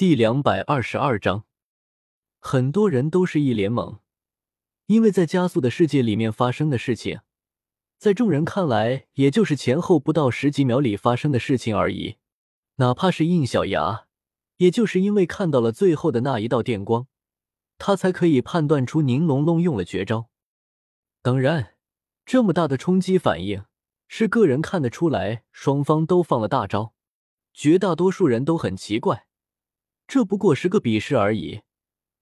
第两百二十二章，很多人都是一脸懵，因为在加速的世界里面发生的事情，在众人看来，也就是前后不到十几秒里发生的事情而已。哪怕是印小牙，也就是因为看到了最后的那一道电光，他才可以判断出宁龙龙用了绝招。当然，这么大的冲击反应，是个人看得出来，双方都放了大招。绝大多数人都很奇怪，这不过是个比试而已，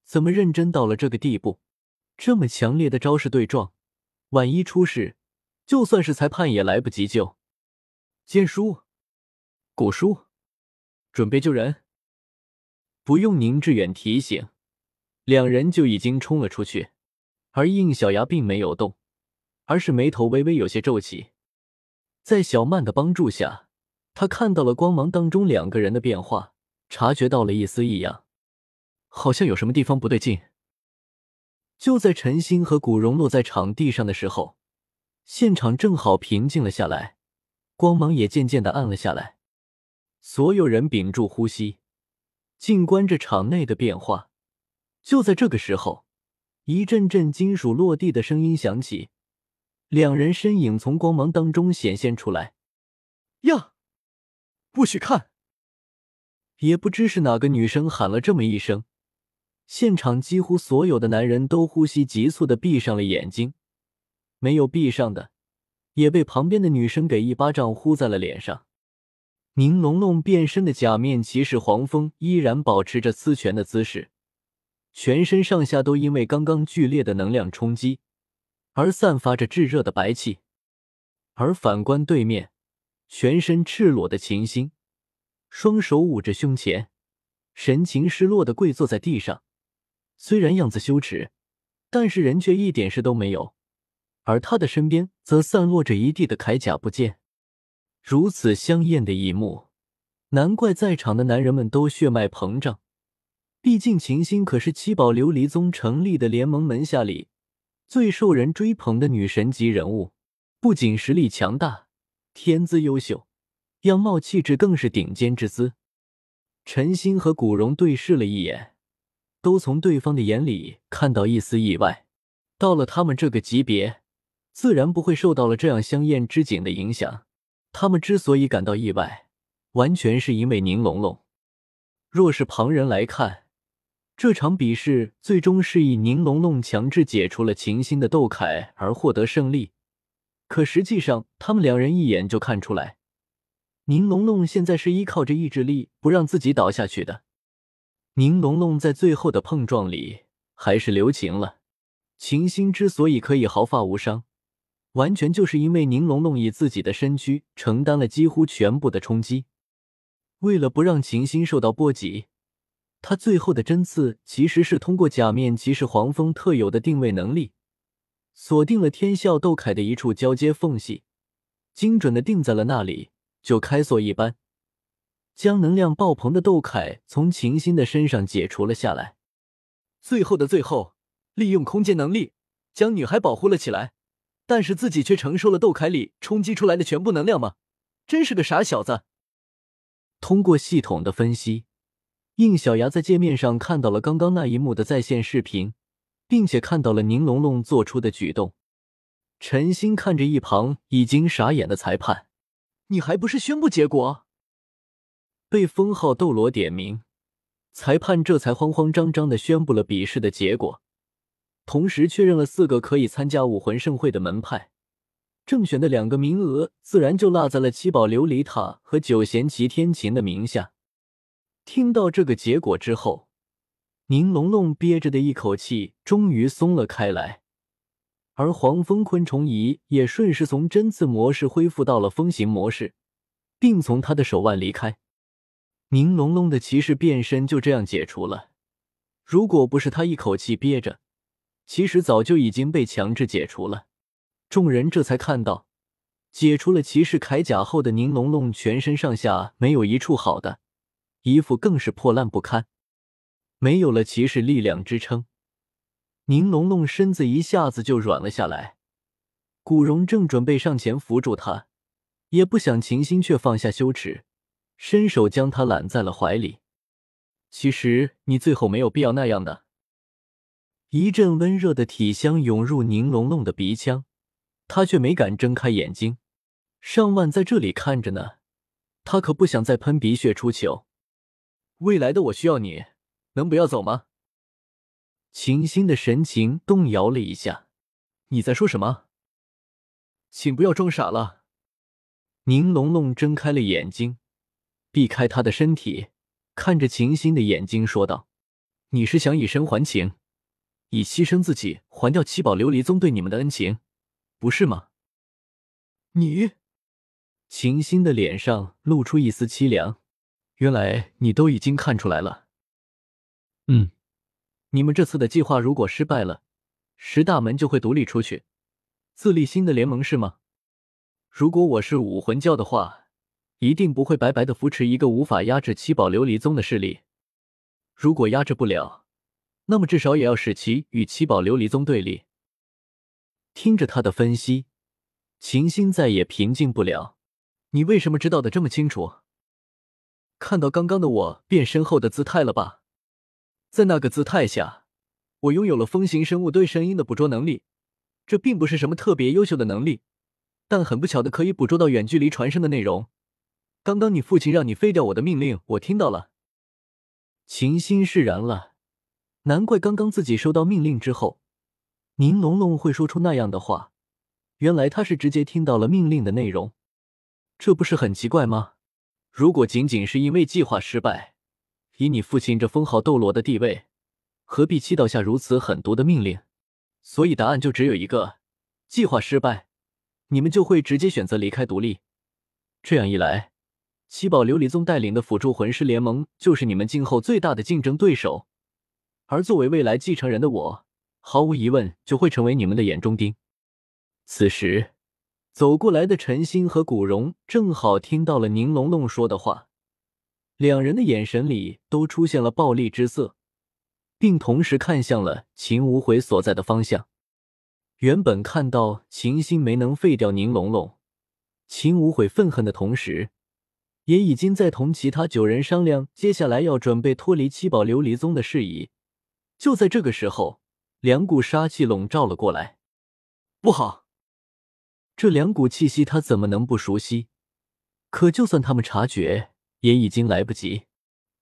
怎么认真到了这个地步？这么强烈的招式对撞，万一出事，就算是裁判也来不及救。剑叔，古叔，准备救人。不用宁致远提醒，两人就已经冲了出去。而应小牙并没有动，而是眉头微微有些皱起，在小曼的帮助下。他看到了光芒当中两个人的变化，察觉到了一丝异样，好像有什么地方不对劲。就在陈星和古荣落在场地上的时候，现场正好平静了下来，光芒也渐渐的暗了下来。所有人屏住呼吸，静观着场内的变化。就在这个时候，一阵阵金属落地的声音响起，两人身影从光芒当中显现出来。呀！不许看！也不知是哪个女生喊了这么一声，现场几乎所有的男人都呼吸急促的闭上了眼睛，没有闭上的也被旁边的女生给一巴掌呼在了脸上。宁龙龙变身的假面骑士黄蜂依然保持着呲拳的姿势，全身上下都因为刚刚剧烈的能量冲击而散发着炙热的白气，而反观对面。全身赤裸的秦星，双手捂着胸前，神情失落的跪坐在地上。虽然样子羞耻，但是人却一点事都没有。而他的身边则散落着一地的铠甲部件。如此香艳的一幕，难怪在场的男人们都血脉膨胀。毕竟秦星可是七宝琉璃宗成立的联盟门下里最受人追捧的女神级人物，不仅实力强大。天资优秀，样貌气质更是顶尖之姿。陈星和古荣对视了一眼，都从对方的眼里看到一丝意外。到了他们这个级别，自然不会受到了这样香艳之景的影响。他们之所以感到意外，完全是因为宁龙龙。若是旁人来看，这场比试最终是以宁龙龙强制解除了秦星的斗铠而获得胜利。可实际上，他们两人一眼就看出来，宁龙龙现在是依靠着意志力不让自己倒下去的。宁龙龙在最后的碰撞里还是留情了。秦星之所以可以毫发无伤，完全就是因为宁龙龙以自己的身躯承担了几乎全部的冲击。为了不让秦星受到波及，他最后的针刺其实是通过假面骑士黄蜂特有的定位能力。锁定了天啸斗铠的一处交接缝隙，精准的定在了那里，就开锁一般，将能量爆棚的斗铠从秦心的身上解除了下来。最后的最后，利用空间能力将女孩保护了起来，但是自己却承受了斗铠里冲击出来的全部能量吗？真是个傻小子！通过系统的分析，应小牙在界面上看到了刚刚那一幕的在线视频。并且看到了宁龙龙做出的举动，陈星看着一旁已经傻眼的裁判，你还不是宣布结果？被封号斗罗点名，裁判这才慌慌张张的宣布了比试的结果，同时确认了四个可以参加武魂盛会的门派，正选的两个名额自然就落在了七宝琉璃塔和九弦齐天琴的名下。听到这个结果之后。宁龙龙憋着的一口气终于松了开来，而黄蜂昆虫仪也顺势从针刺模式恢复到了风行模式，并从他的手腕离开。宁龙龙的骑士变身就这样解除了。如果不是他一口气憋着，其实早就已经被强制解除了。众人这才看到，解除了骑士铠甲后的宁龙龙全身上下没有一处好的，衣服更是破烂不堪。没有了骑士力量支撑，宁龙龙身子一下子就软了下来。古荣正准备上前扶住他，也不想秦心却放下羞耻，伸手将他揽在了怀里。其实你最后没有必要那样的。一阵温热的体香涌入宁龙龙的鼻腔，他却没敢睁开眼睛。上万在这里看着呢，他可不想再喷鼻血出糗。未来的我需要你，能不要走吗？秦心的神情动摇了一下。你在说什么？请不要装傻了。宁龙龙睁开了眼睛，避开他的身体，看着秦心的眼睛说道：“你是想以身还情，以牺牲自己还掉七宝琉璃宗对你们的恩情，不是吗？”你。秦心的脸上露出一丝凄凉。原来你都已经看出来了。嗯，你们这次的计划如果失败了，十大门就会独立出去，自立新的联盟，是吗？如果我是武魂教的话，一定不会白白的扶持一个无法压制七宝琉璃宗的势力。如果压制不了，那么至少也要使其与七宝琉璃宗对立。听着他的分析，秦心再也平静不了。你为什么知道的这么清楚？看到刚刚的我变身后的姿态了吧？在那个姿态下，我拥有了风行生物对声音的捕捉能力。这并不是什么特别优秀的能力，但很不巧的可以捕捉到远距离传声的内容。刚刚你父亲让你废掉我的命令，我听到了。秦心释然了，难怪刚刚自己收到命令之后，宁龙龙会说出那样的话。原来他是直接听到了命令的内容。这不是很奇怪吗？如果仅仅是因为计划失败，以你父亲这封号斗罗的地位，何必祈祷下如此狠毒的命令？所以答案就只有一个：计划失败，你们就会直接选择离开独立。这样一来，七宝琉璃宗带领的辅助魂师联盟就是你们今后最大的竞争对手。而作为未来继承人的我，毫无疑问就会成为你们的眼中钉。此时。走过来的陈星和古荣正好听到了宁龙龙说的话，两人的眼神里都出现了暴戾之色，并同时看向了秦无悔所在的方向。原本看到秦星没能废掉宁龙龙，秦无悔愤恨的同时，也已经在同其他九人商量接下来要准备脱离七宝琉璃宗的事宜。就在这个时候，两股杀气笼罩了过来，不好！这两股气息，他怎么能不熟悉？可就算他们察觉，也已经来不及。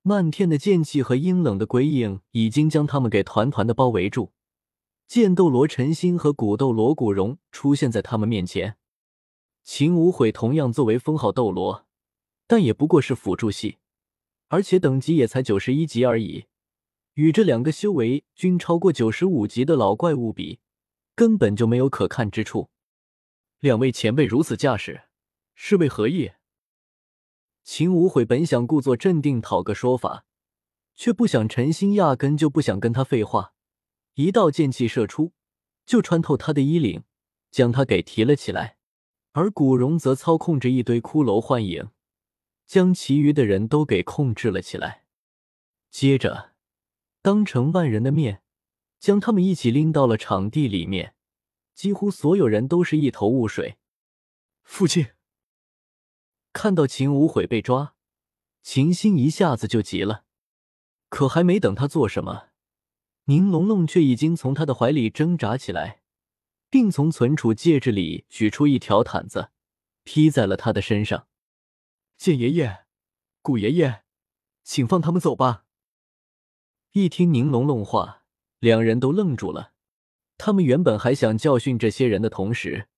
漫天的剑气和阴冷的鬼影已经将他们给团团的包围住。剑斗罗陈心和古斗罗古荣出现在他们面前。秦无悔同样作为封号斗罗，但也不过是辅助系，而且等级也才九十一级而已，与这两个修为均超过九十五级的老怪物比，根本就没有可看之处。两位前辈如此架势，是为何意？秦无悔本想故作镇定讨个说法，却不想陈心压根就不想跟他废话，一道剑气射出，就穿透他的衣领，将他给提了起来。而古荣则操控着一堆骷髅幻影，将其余的人都给控制了起来。接着，当成万人的面，将他们一起拎到了场地里面。几乎所有人都是一头雾水。父亲看到秦无悔被抓，秦心一下子就急了。可还没等他做什么，宁龙龙却已经从他的怀里挣扎起来，并从存储戒指里取出一条毯子，披在了他的身上。剑爷爷，古爷爷，请放他们走吧。一听宁龙龙话，两人都愣住了。他们原本还想教训这些人的同时，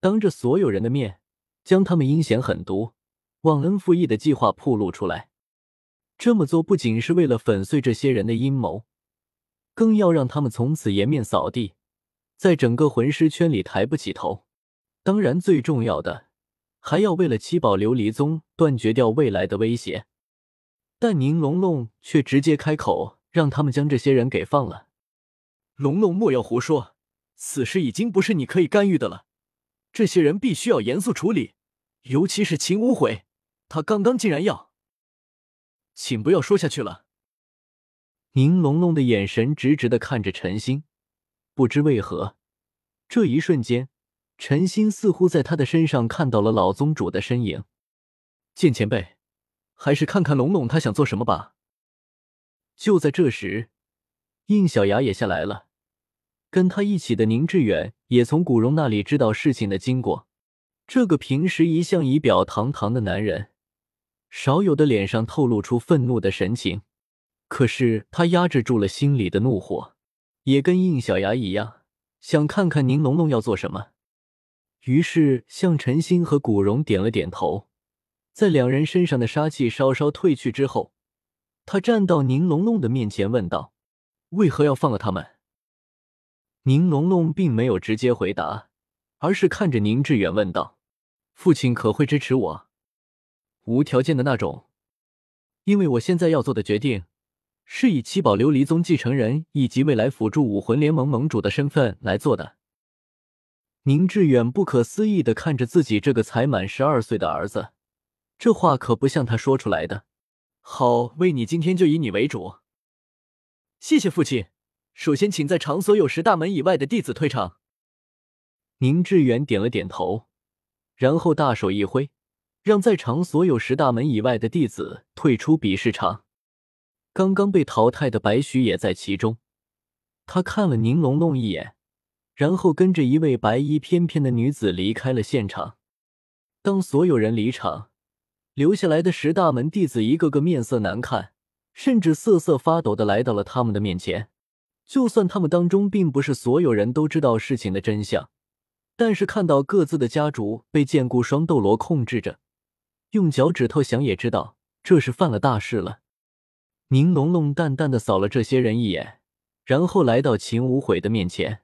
当着所有人的面将他们阴险狠毒、忘恩负义的计划暴露出来。这么做不仅是为了粉碎这些人的阴谋，更要让他们从此颜面扫地，在整个魂师圈里抬不起头。当然，最重要的还要为了七宝琉璃宗断绝掉未来的威胁。但宁龙龙却直接开口，让他们将这些人给放了。龙龙，莫要胡说！此事已经不是你可以干预的了。这些人必须要严肃处理，尤其是秦无悔，他刚刚竟然要……请不要说下去了。宁龙龙的眼神直直的看着陈星，不知为何，这一瞬间，陈星似乎在他的身上看到了老宗主的身影。剑前辈，还是看看龙龙他想做什么吧。就在这时，应小牙也下来了，跟他一起的宁致远也从古荣那里知道事情的经过。这个平时一向仪表堂堂的男人，少有的脸上透露出愤怒的神情。可是他压制住了心里的怒火，也跟应小牙一样，想看看宁龙龙要做什么。于是向陈星和古荣点了点头，在两人身上的杀气稍稍褪去之后，他站到宁龙龙的面前问道：“为何要放了他们？”宁龙龙并没有直接回答，而是看着宁致远问道：“父亲可会支持我？无条件的那种？因为我现在要做的决定，是以七宝琉璃宗继承人以及未来辅助武魂联盟盟主的身份来做的。”宁致远不可思议的看着自己这个才满十二岁的儿子，这话可不像他说出来的。好，为你今天就以你为主。谢谢父亲。首先，请在场所有十大门以外的弟子退场。宁致远点了点头，然后大手一挥，让在场所有十大门以外的弟子退出比试场。刚刚被淘汰的白许也在其中，他看了宁龙龙一眼。然后跟着一位白衣翩翩的女子离开了现场。当所有人离场，留下来的十大门弟子一个个面色难看，甚至瑟瑟发抖的来到了他们的面前。就算他们当中并不是所有人都知道事情的真相，但是看到各自的家主被剑骨双斗罗控制着，用脚趾头想也知道这是犯了大事了。宁龙龙淡淡的扫了这些人一眼，然后来到秦无悔的面前。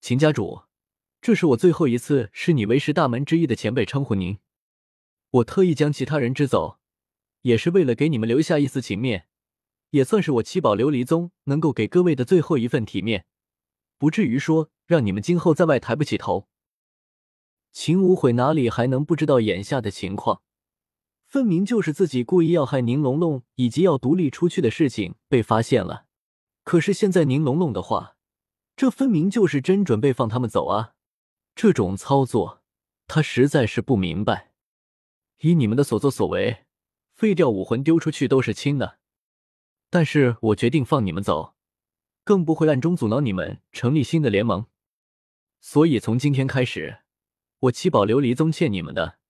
秦家主，这是我最后一次视你为十大门之一的前辈称呼您。我特意将其他人支走，也是为了给你们留下一丝情面，也算是我七宝琉璃宗能够给各位的最后一份体面，不至于说让你们今后在外抬不起头。秦无悔哪里还能不知道眼下的情况？分明就是自己故意要害宁龙龙，以及要独立出去的事情被发现了。可是现在宁龙龙的话。这分明就是真准备放他们走啊！这种操作，他实在是不明白。以你们的所作所为，废掉武魂丢出去都是轻的，但是我决定放你们走，更不会暗中阻挠你们成立新的联盟。所以从今天开始，我七宝琉璃宗欠你们的，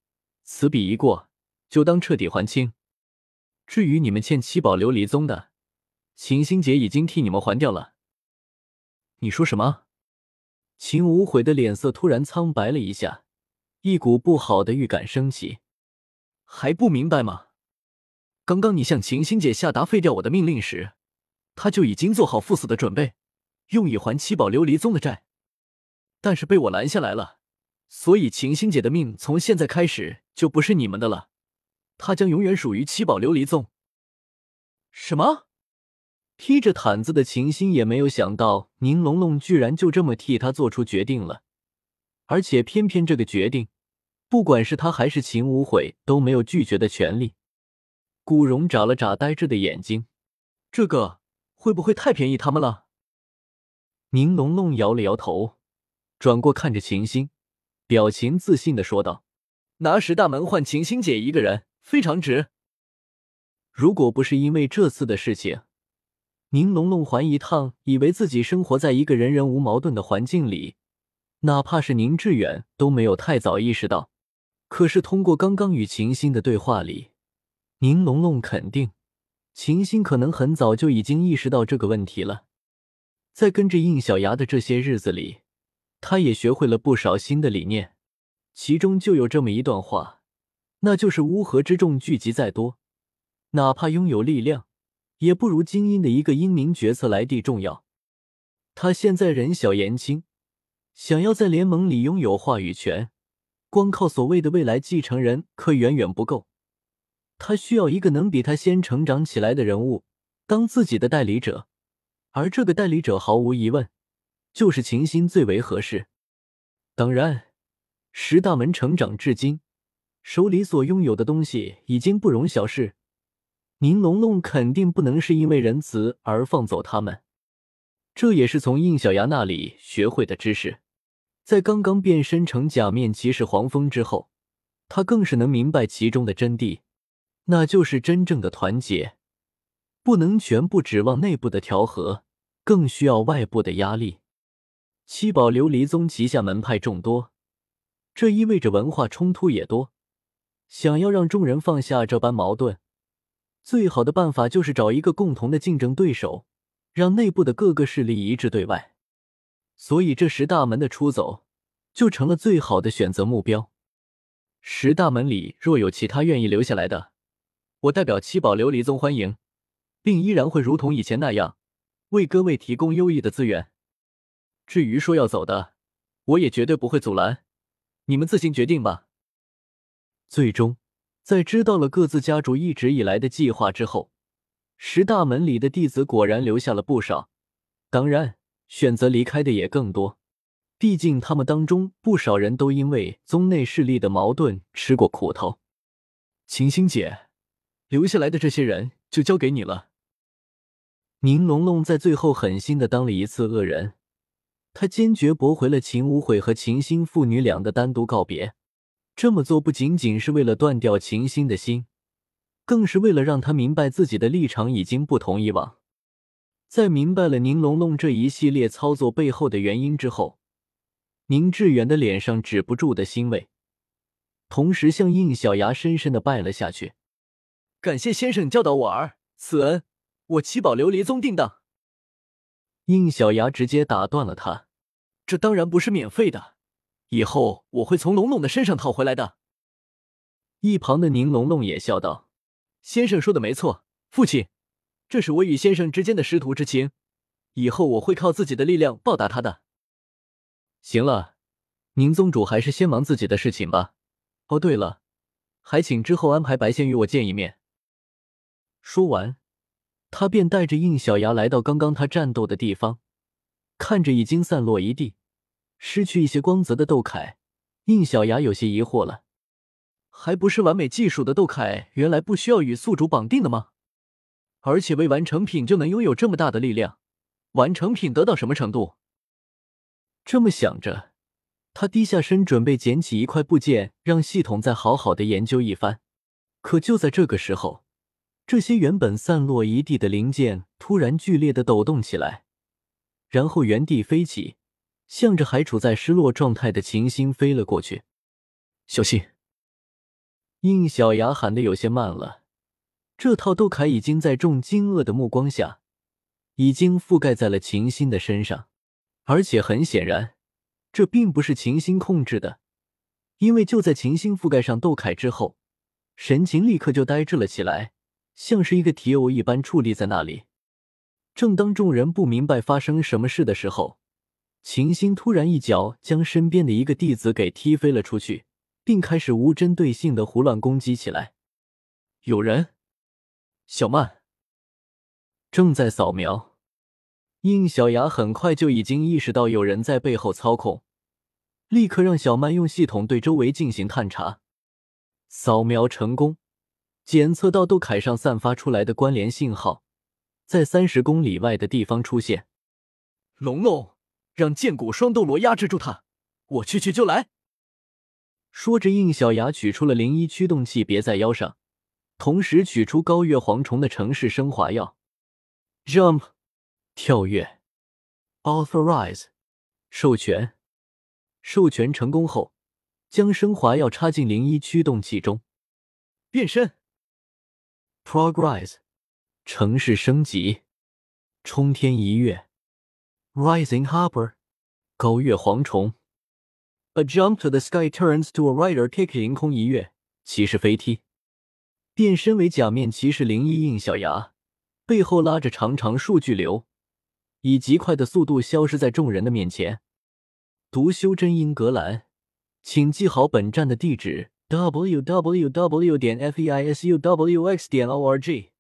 此笔一过，就当彻底还清。至于你们欠七宝琉璃宗的，秦心姐已经替你们还掉了。你说什么？秦无悔的脸色突然苍白了一下，一股不好的预感升起。还不明白吗？刚刚你向秦心姐下达废掉我的命令时，她就已经做好赴死的准备，用以还七宝琉璃宗的债。但是被我拦下来了，所以秦心姐的命从现在开始就不是你们的了，她将永远属于七宝琉璃宗。什么？披着毯子的秦心也没有想到，宁龙龙居然就这么替他做出决定了，而且偏偏这个决定，不管是他还是秦无悔都没有拒绝的权利。古荣眨了眨呆滞的眼睛，这个会不会太便宜他们了？宁龙龙摇了摇头，转过看着秦心，表情自信的说道：“拿十大门换秦心姐一个人，非常值。如果不是因为这次的事情。”宁龙龙还一趟，以为自己生活在一个人人无矛盾的环境里，哪怕是宁致远都没有太早意识到。可是通过刚刚与秦心的对话里，宁龙龙肯定秦心可能很早就已经意识到这个问题了。在跟着应小牙的这些日子里，他也学会了不少新的理念，其中就有这么一段话，那就是乌合之众聚集再多，哪怕拥有力量。也不如精英的一个英明决策来地重要。他现在人小言轻，想要在联盟里拥有话语权，光靠所谓的未来继承人可远远不够。他需要一个能比他先成长起来的人物当自己的代理者，而这个代理者毫无疑问就是秦心最为合适。当然，十大门成长至今，手里所拥有的东西已经不容小视。宁龙龙肯定不能是因为仁慈而放走他们，这也是从应小牙那里学会的知识。在刚刚变身成假面骑士黄蜂之后，他更是能明白其中的真谛，那就是真正的团结。不能全部指望内部的调和，更需要外部的压力。七宝琉璃宗旗下门派众多，这意味着文化冲突也多。想要让众人放下这般矛盾，最好的办法就是找一个共同的竞争对手，让内部的各个势力一致对外。所以，这十大门的出走就成了最好的选择目标。十大门里若有其他愿意留下来的，我代表七宝琉璃宗欢迎，并依然会如同以前那样，为各位提供优异的资源。至于说要走的，我也绝对不会阻拦，你们自行决定吧。最终，在知道了各自家主一直以来的计划之后，十大门里的弟子果然留下了不少，当然，选择离开的也更多。毕竟他们当中不少人都因为宗内势力的矛盾吃过苦头。晴心姐，留下来的这些人就交给你了。宁龙龙在最后狠心的当了一次恶人。他坚决驳回了秦无悔和秦心父女俩的单独告别，这么做不仅仅是为了断掉秦心的心，更是为了让他明白自己的立场已经不同以往。在明白了宁龙龙这一系列操作背后的原因之后，宁致远的脸上止不住的欣慰，同时向应小牙深深的拜了下去，感谢先生教导我儿，此恩我七宝琉璃宗定当。应小牙直接打断了他：“这当然不是免费的，以后我会从龙龙的身上讨回来的。”一旁的宁龙龙也笑道：“先生说的没错，父亲，这是我与先生之间的师徒之情，以后我会靠自己的力量报答他的。”行了，宁宗主还是先忙自己的事情吧。哦，对了，还请之后安排白仙与我见一面。说完。他便带着应小牙来到刚刚他战斗的地方，看着已经散落一地、失去一些光泽的斗铠，应小牙有些疑惑了：还不是完美技术的斗铠，原来不需要与宿主绑定的吗？而且未完成品就能拥有这么大的力量，完成品得到什么程度？这么想着，他低下身准备捡起一块部件，让系统再好好的研究一番。可就在这个时候，这些原本散落一地的零件突然剧烈的抖动起来，然后原地飞起，向着还处在失落状态的秦星飞了过去。小心！应小牙喊的有些慢了。这套斗铠已经在众惊愕的目光下，已经覆盖在了秦星的身上，而且很显然，这并不是秦星控制的，因为就在秦星覆盖上斗铠之后，神情立刻就呆滞了起来。像是一个铁偶一般矗立在那里。正当众人不明白发生什么事的时候，秦星突然一脚将身边的一个弟子给踢飞了出去，并开始无针对性的胡乱攻击起来。有人，小曼正在扫描。应小牙很快就已经意识到有人在背后操控，立刻让小曼用系统对周围进行探查。扫描成功。检测到斗铠上散发出来的关联信号，在三十公里外的地方出现。龙龙，让剑骨双斗罗压制住他，我去去就来。说着，应小牙取出了灵一驱动器，别在腰上，同时取出高月蝗虫的城市升华药。Jump，跳跃。Authorize，授权。授权成功后，将升华药插进灵一驱动器中，变身。Progress，城市升级，冲天一跃，Rising Hopper，高跃蝗虫，A jump to the sky turns to a rider kick，凌空一跃，骑士飞踢，变身为假面骑士零一印小牙，背后拉着长长数据流，以极快的速度消失在众人的面前。读修真英格兰，请记好本站的地址。www.feisuwx.org